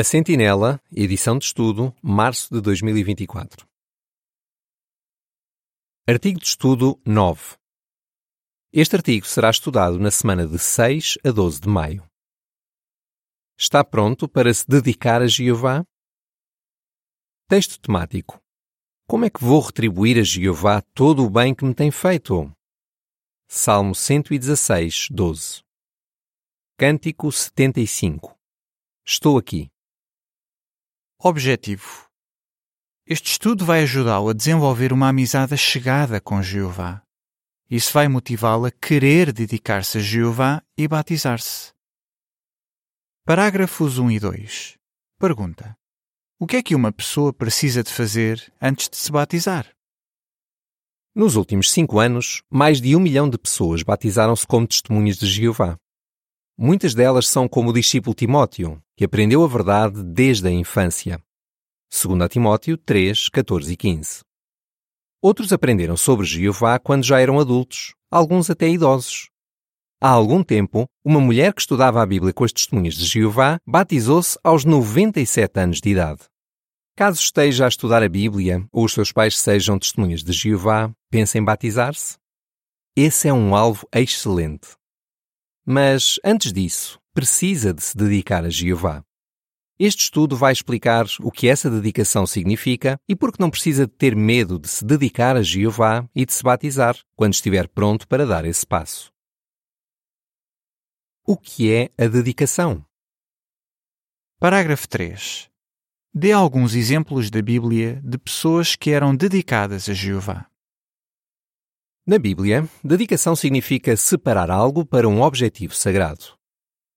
A Sentinela, edição de estudo, março de 2024. Artigo de estudo 9. Este artigo será estudado na semana de 6 a 12 de maio. Está pronto para se dedicar a Jeová? Texto temático. Como é que vou retribuir a Jeová todo o bem que me tem feito? Salmo 116, 12. Cântico 75. Estou aqui. Objetivo: Este estudo vai ajudá-lo a desenvolver uma amizade chegada com Jeová. Isso vai motivá-lo a querer dedicar-se a Jeová e batizar-se. Parágrafos 1 e 2. Pergunta: O que é que uma pessoa precisa de fazer antes de se batizar? Nos últimos cinco anos, mais de um milhão de pessoas batizaram-se como testemunhas de Jeová. Muitas delas são como o discípulo Timóteo, que aprendeu a verdade desde a infância. Segundo a Timóteo 3, 14 e 15. Outros aprenderam sobre Jeová quando já eram adultos, alguns até idosos. Há algum tempo, uma mulher que estudava a Bíblia com as testemunhas de Jeová batizou-se aos 97 anos de idade. Caso esteja a estudar a Bíblia ou os seus pais sejam testemunhas de Jeová, pensa em batizar-se? Esse é um alvo excelente. Mas, antes disso, precisa de se dedicar a Jeová. Este estudo vai explicar o que essa dedicação significa e por que não precisa de ter medo de se dedicar a Jeová e de se batizar quando estiver pronto para dar esse passo. O que é a dedicação? Parágrafo 3. Dê alguns exemplos da Bíblia de pessoas que eram dedicadas a Jeová. Na Bíblia, dedicação significa separar algo para um objetivo sagrado.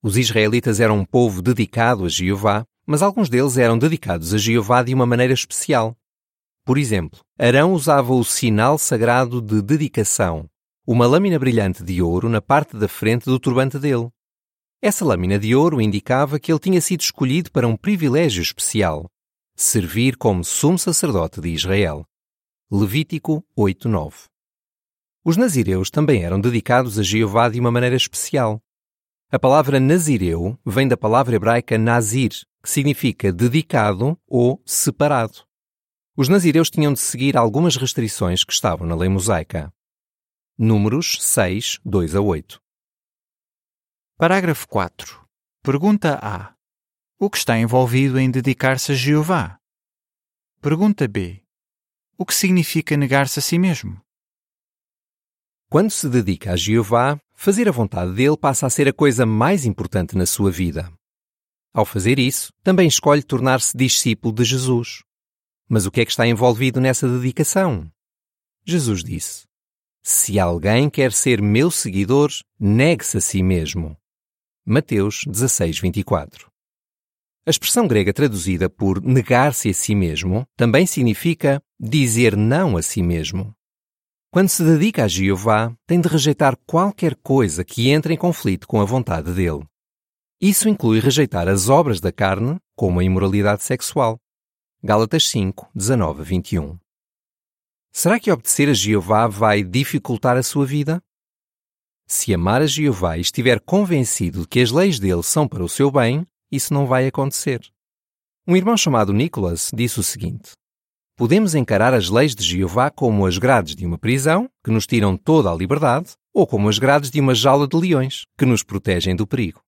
Os israelitas eram um povo dedicado a Jeová, mas alguns deles eram dedicados a Jeová de uma maneira especial. Por exemplo, Arão usava o sinal sagrado de dedicação, uma lâmina brilhante de ouro na parte da frente do turbante dele. Essa lâmina de ouro indicava que ele tinha sido escolhido para um privilégio especial, servir como sumo sacerdote de Israel. Levítico 8:9. Os nazireus também eram dedicados a Jeová de uma maneira especial. A palavra nazireu vem da palavra hebraica nazir, que significa dedicado ou separado. Os nazireus tinham de seguir algumas restrições que estavam na lei mosaica. Números 6, 2 a 8. Parágrafo 4. Pergunta A. O que está envolvido em dedicar-se a Jeová? Pergunta B. O que significa negar-se a si mesmo? Quando se dedica a Jeová, fazer a vontade dele passa a ser a coisa mais importante na sua vida. Ao fazer isso, também escolhe tornar-se discípulo de Jesus. Mas o que é que está envolvido nessa dedicação? Jesus disse: Se alguém quer ser meu seguidor, negue-se a si mesmo. Mateus 16, 24. A expressão grega traduzida por negar-se a si mesmo também significa dizer não a si mesmo. Quando se dedica a Jeová, tem de rejeitar qualquer coisa que entre em conflito com a vontade dele. Isso inclui rejeitar as obras da carne, como a imoralidade sexual. Gálatas 5, 19 a 21. Será que obedecer a Jeová vai dificultar a sua vida? Se amar a Jeová e estiver convencido de que as leis dele são para o seu bem, isso não vai acontecer. Um irmão chamado Nicholas disse o seguinte: Podemos encarar as leis de Jeová como as grades de uma prisão, que nos tiram toda a liberdade, ou como as grades de uma jaula de leões, que nos protegem do perigo.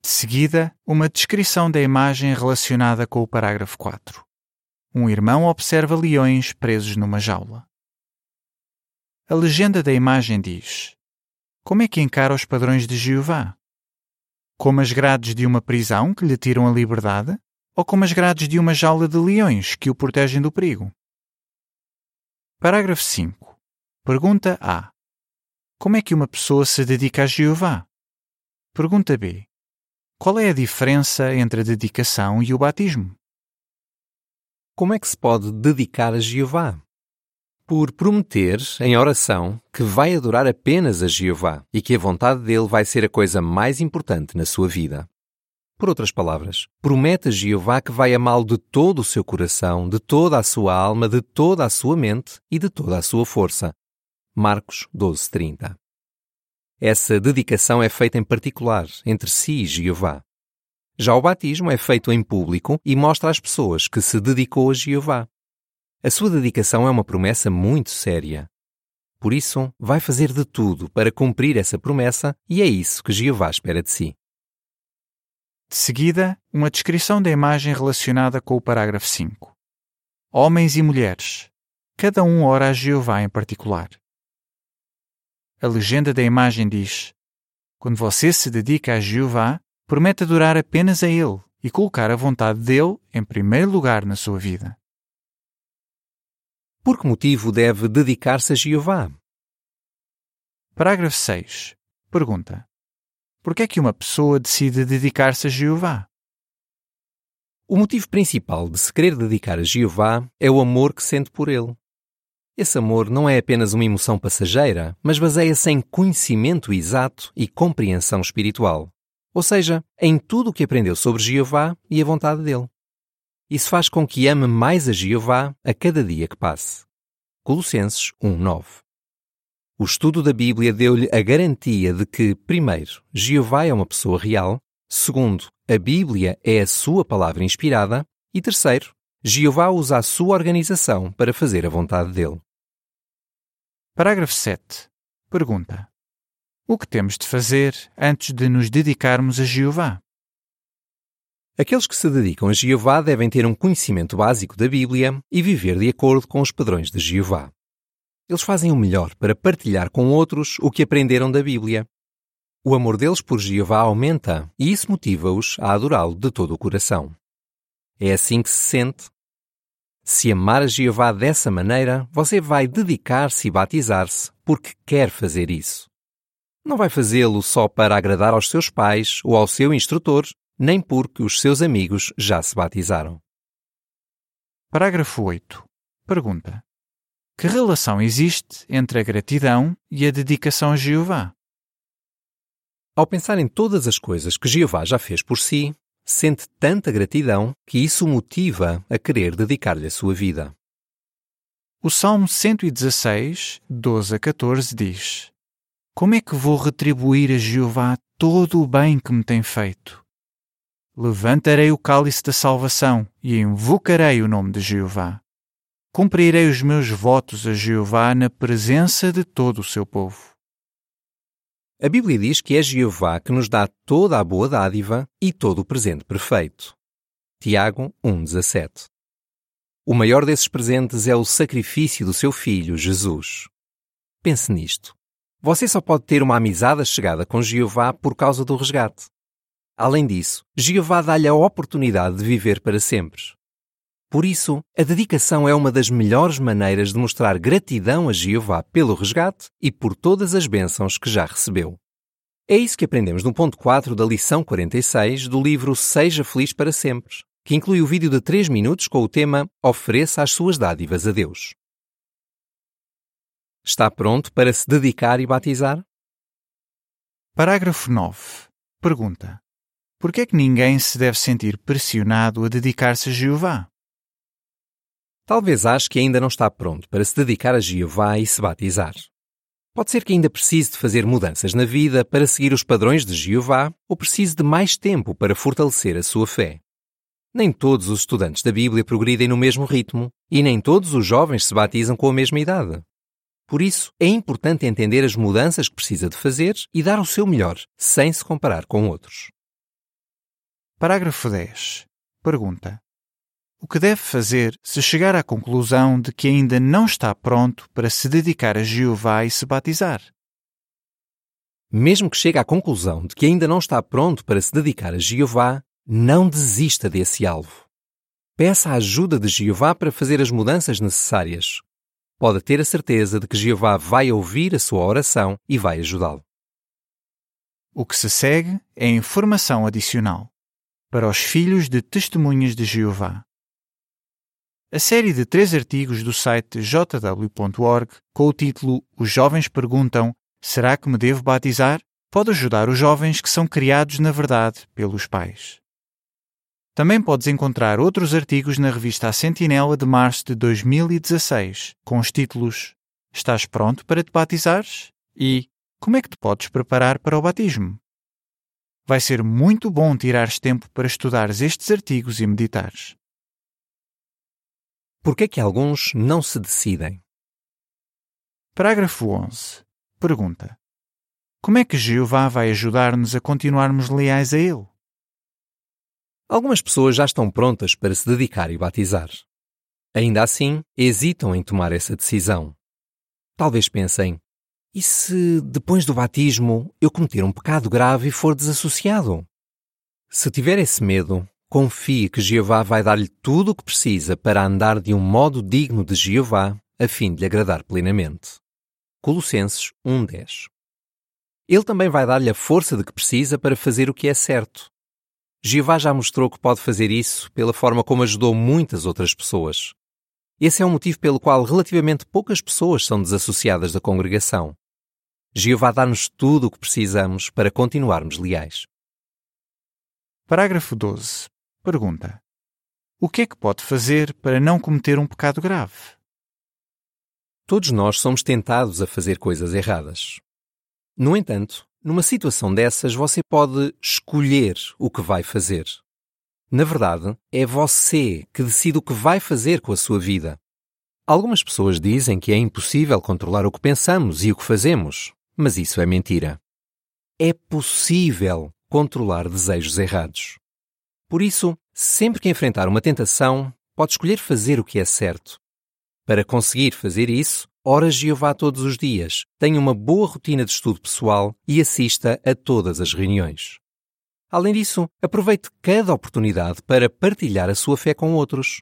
De seguida, uma descrição da imagem relacionada com o parágrafo 4. Um irmão observa leões presos numa jaula. A legenda da imagem diz: Como é que encara os padrões de Jeová? Como as grades de uma prisão que lhe tiram a liberdade? Ou como as grades de uma jaula de leões que o protegem do perigo? Parágrafo 5. Pergunta A. Como é que uma pessoa se dedica a Jeová? Pergunta B. Qual é a diferença entre a dedicação e o batismo? Como é que se pode dedicar a Jeová? por prometer, em oração, que vai adorar apenas a Jeová e que a vontade dele vai ser a coisa mais importante na sua vida. Por outras palavras, promete a Jeová que vai amá-lo de todo o seu coração, de toda a sua alma, de toda a sua mente e de toda a sua força. Marcos 12:30. Essa dedicação é feita em particular entre si e Jeová. Já o batismo é feito em público e mostra às pessoas que se dedicou a Jeová. A sua dedicação é uma promessa muito séria. Por isso, vai fazer de tudo para cumprir essa promessa e é isso que Jeová espera de si. De seguida, uma descrição da imagem relacionada com o parágrafo 5. Homens e mulheres, cada um ora a Jeová em particular. A legenda da imagem diz: Quando você se dedica a Jeová, promete adorar apenas a Ele e colocar a vontade dele em primeiro lugar na sua vida. Por que motivo deve dedicar-se a Jeová? Parágrafo 6. Pergunta: Por que é que uma pessoa decide dedicar-se a Jeová? O motivo principal de se querer dedicar a Jeová é o amor que sente por ele. Esse amor não é apenas uma emoção passageira, mas baseia-se em conhecimento exato e compreensão espiritual. Ou seja, em tudo o que aprendeu sobre Jeová e a vontade dele. Isso faz com que ame mais a Jeová a cada dia que passe. Colossenses 1:9. O estudo da Bíblia deu-lhe a garantia de que, primeiro, Jeová é uma pessoa real, segundo, a Bíblia é a sua palavra inspirada e terceiro, Jeová usa a sua organização para fazer a vontade dele. Parágrafo 7. Pergunta: O que temos de fazer antes de nos dedicarmos a Jeová? Aqueles que se dedicam a Jeová devem ter um conhecimento básico da Bíblia e viver de acordo com os padrões de Jeová. Eles fazem o melhor para partilhar com outros o que aprenderam da Bíblia. O amor deles por Jeová aumenta e isso motiva-os a adorá-lo de todo o coração. É assim que se sente. Se amar a Jeová dessa maneira, você vai dedicar-se e batizar-se porque quer fazer isso. Não vai fazê-lo só para agradar aos seus pais ou ao seu instrutor nem porque os seus amigos já se batizaram. Parágrafo 8. Pergunta: Que relação existe entre a gratidão e a dedicação a Jeová? Ao pensar em todas as coisas que Jeová já fez por si, sente tanta gratidão que isso o motiva a querer dedicar-lhe a sua vida. O Salmo 116, 12 a 14 diz: Como é que vou retribuir a Jeová todo o bem que me tem feito? Levantarei o cálice da salvação e invocarei o nome de Jeová. Cumprirei os meus votos a Jeová na presença de todo o seu povo. A Bíblia diz que é Jeová que nos dá toda a boa dádiva e todo o presente perfeito. Tiago 1,17 O maior desses presentes é o sacrifício do seu filho, Jesus. Pense nisto. Você só pode ter uma amizade chegada com Jeová por causa do resgate. Além disso, Jeová dá-lhe a oportunidade de viver para sempre. Por isso, a dedicação é uma das melhores maneiras de mostrar gratidão a Jeová pelo resgate e por todas as bênçãos que já recebeu. É isso que aprendemos no ponto 4 da lição 46 do livro Seja Feliz para Sempre, que inclui o vídeo de 3 minutos com o tema Ofereça as suas dádivas a Deus. Está pronto para se dedicar e batizar? Parágrafo 9. Pergunta: por que é que ninguém se deve sentir pressionado a dedicar-se a Jeová? Talvez ache que ainda não está pronto para se dedicar a Jeová e se batizar. Pode ser que ainda precise de fazer mudanças na vida para seguir os padrões de Jeová ou precise de mais tempo para fortalecer a sua fé. Nem todos os estudantes da Bíblia progridem no mesmo ritmo e nem todos os jovens se batizam com a mesma idade. Por isso, é importante entender as mudanças que precisa de fazer e dar o seu melhor, sem se comparar com outros. Parágrafo 10. Pergunta: O que deve fazer se chegar à conclusão de que ainda não está pronto para se dedicar a Jeová e se batizar? Mesmo que chegue à conclusão de que ainda não está pronto para se dedicar a Jeová, não desista desse alvo. Peça a ajuda de Jeová para fazer as mudanças necessárias. Pode ter a certeza de que Jeová vai ouvir a sua oração e vai ajudá-lo. O que se segue é informação adicional para os filhos de testemunhas de Jeová. A série de três artigos do site jw.org com o título Os Jovens Perguntam: Será que me devo batizar? pode ajudar os jovens que são criados na verdade pelos pais. Também podes encontrar outros artigos na revista A Sentinela de março de 2016, com os títulos Estás pronto para te batizares? e Como é que te podes preparar para o batismo? Vai ser muito bom tirares tempo para estudares estes artigos e meditares. Por que é que alguns não se decidem? Parágrafo 11. Pergunta: Como é que Jeová vai ajudar-nos a continuarmos leais a Ele? Algumas pessoas já estão prontas para se dedicar e batizar. Ainda assim, hesitam em tomar essa decisão. Talvez pensem: e se depois do batismo eu cometer um pecado grave e for desassociado? Se tiver esse medo, confie que Jeová vai dar-lhe tudo o que precisa para andar de um modo digno de Jeová, a fim de lhe agradar plenamente. Colossenses 1:10. Ele também vai dar-lhe a força de que precisa para fazer o que é certo. Jeová já mostrou que pode fazer isso pela forma como ajudou muitas outras pessoas. Esse é o motivo pelo qual relativamente poucas pessoas são desassociadas da congregação. Jeová dá-nos tudo o que precisamos para continuarmos leais. Parágrafo 12. Pergunta: O que é que pode fazer para não cometer um pecado grave? Todos nós somos tentados a fazer coisas erradas. No entanto, numa situação dessas, você pode escolher o que vai fazer. Na verdade, é você que decide o que vai fazer com a sua vida. Algumas pessoas dizem que é impossível controlar o que pensamos e o que fazemos, mas isso é mentira. É possível controlar desejos errados. Por isso, sempre que enfrentar uma tentação, pode escolher fazer o que é certo. Para conseguir fazer isso, ora Jeová todos os dias, tenha uma boa rotina de estudo pessoal e assista a todas as reuniões. Além disso, aproveite cada oportunidade para partilhar a sua fé com outros.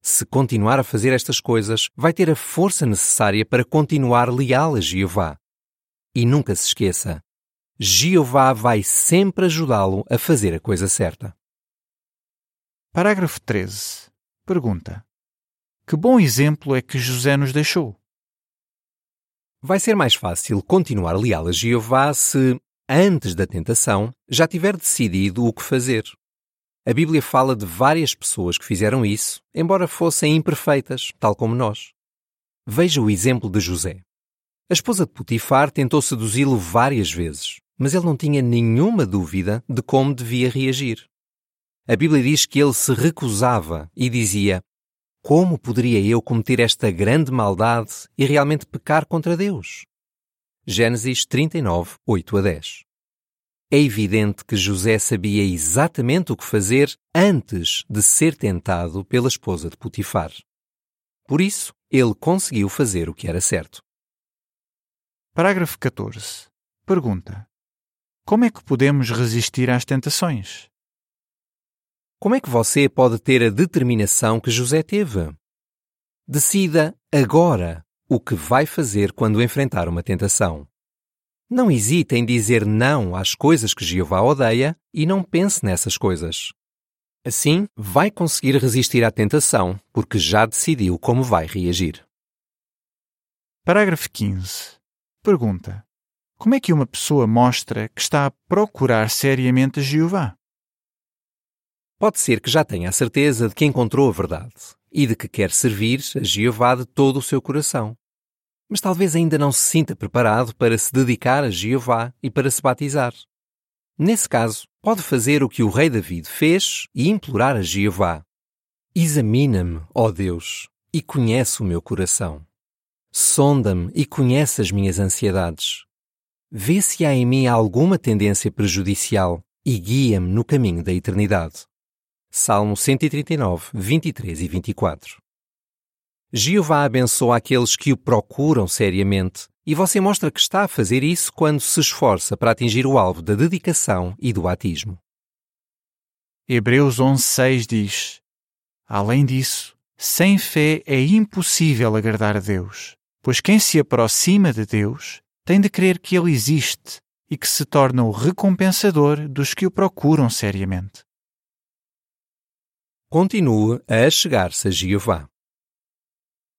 Se continuar a fazer estas coisas, vai ter a força necessária para continuar leal a Jeová. E nunca se esqueça: Jeová vai sempre ajudá-lo a fazer a coisa certa. Parágrafo 13. Pergunta: Que bom exemplo é que José nos deixou? Vai ser mais fácil continuar leal a Jeová se, antes da tentação, já tiver decidido o que fazer. A Bíblia fala de várias pessoas que fizeram isso, embora fossem imperfeitas, tal como nós. Veja o exemplo de José. A esposa de Potifar tentou seduzi-lo várias vezes, mas ele não tinha nenhuma dúvida de como devia reagir. A Bíblia diz que ele se recusava e dizia: Como poderia eu cometer esta grande maldade e realmente pecar contra Deus? Gênesis 39, 8 a 10. É evidente que José sabia exatamente o que fazer antes de ser tentado pela esposa de Potifar. Por isso, ele conseguiu fazer o que era certo. Parágrafo 14. Pergunta: Como é que podemos resistir às tentações? Como é que você pode ter a determinação que José teve? Decida agora o que vai fazer quando enfrentar uma tentação. Não hesite em dizer não às coisas que Jeová odeia e não pense nessas coisas. Assim, vai conseguir resistir à tentação, porque já decidiu como vai reagir. Parágrafo 15. Pergunta: Como é que uma pessoa mostra que está a procurar seriamente Jeová? Pode ser que já tenha a certeza de que encontrou a verdade e de que quer servir a Jeová de todo o seu coração. Mas talvez ainda não se sinta preparado para se dedicar a Jeová e para se batizar. Nesse caso, pode fazer o que o rei David fez e implorar a Jeová: Examina-me, ó Deus, e conhece o meu coração. Sonda-me e conhece as minhas ansiedades. Vê se há em mim alguma tendência prejudicial e guia-me no caminho da eternidade. Salmo 139, 23 e 24. Jeová abençoa aqueles que o procuram seriamente e você mostra que está a fazer isso quando se esforça para atingir o alvo da dedicação e do atismo. Hebreus 11:6 diz: Além disso, sem fé é impossível agradar a Deus, pois quem se aproxima de Deus tem de crer que ele existe e que se torna o recompensador dos que o procuram seriamente. Continue a chegar-se a Jeová.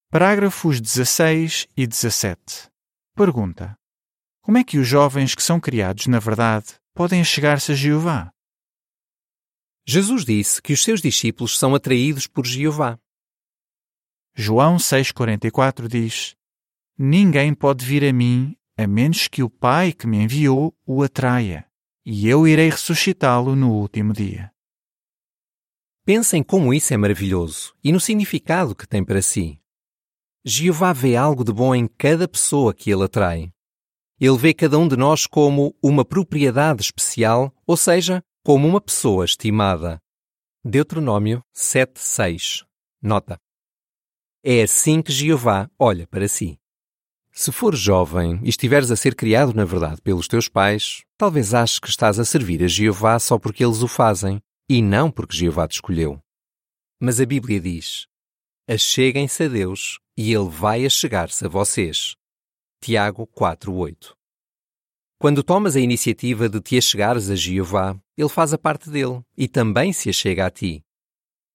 Parágrafos 16 e 17. Pergunta: Como é que os jovens que são criados na verdade podem chegar-se a Jeová? Jesus disse que os seus discípulos são atraídos por Jeová. João 6,44 diz: Ninguém pode vir a mim a menos que o Pai que me enviou o atraia, e eu irei ressuscitá-lo no último dia. Pensem como isso é maravilhoso e no significado que tem para si. Jeová vê algo de bom em cada pessoa que ele atrai. Ele vê cada um de nós como uma propriedade especial, ou seja, como uma pessoa estimada. Deuteronômio 7:6. Nota. É assim que Jeová olha para si. Se fores jovem e estiveres a ser criado na verdade pelos teus pais, talvez aches que estás a servir a Jeová só porque eles o fazem e não porque Jeová te escolheu. Mas a Bíblia diz: Acheguem-se a Deus e Ele vai achegar-se a vocês. Tiago 4:8. Quando tomas a iniciativa de te achegares a Jeová, Ele faz a parte dele e também se achega a ti.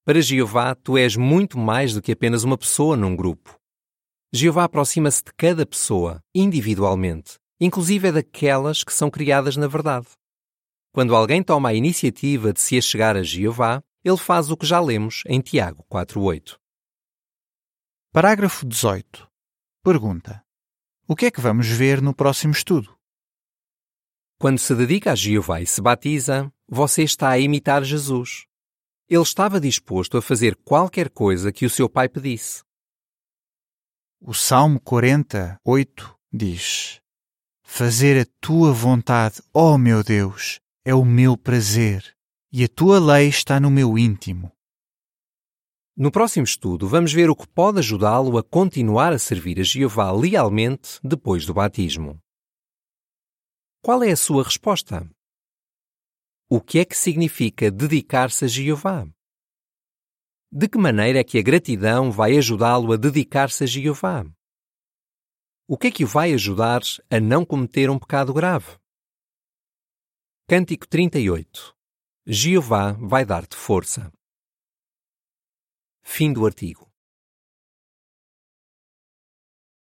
Para Jeová, tu és muito mais do que apenas uma pessoa num grupo. Jeová aproxima-se de cada pessoa, individualmente, inclusive é daquelas que são criadas na verdade. Quando alguém toma a iniciativa de se achegar a Jeová, ele faz o que já lemos em Tiago 4.8. Parágrafo 18. Pergunta. O que é que vamos ver no próximo estudo? Quando se dedica a Jeová e se batiza, você está a imitar Jesus. Ele estava disposto a fazer qualquer coisa que o seu pai pedisse. O Salmo 48 diz: Fazer a tua vontade, ó meu Deus, é o meu prazer, e a tua lei está no meu íntimo. No próximo estudo, vamos ver o que pode ajudá-lo a continuar a servir a Jeová lealmente depois do batismo. Qual é a sua resposta? O que é que significa dedicar-se a Jeová? De que maneira é que a gratidão vai ajudá-lo a dedicar-se a Jeová? O que é que o vai ajudar a não cometer um pecado grave? Cântico 38 Jeová vai dar-te força. Fim do artigo.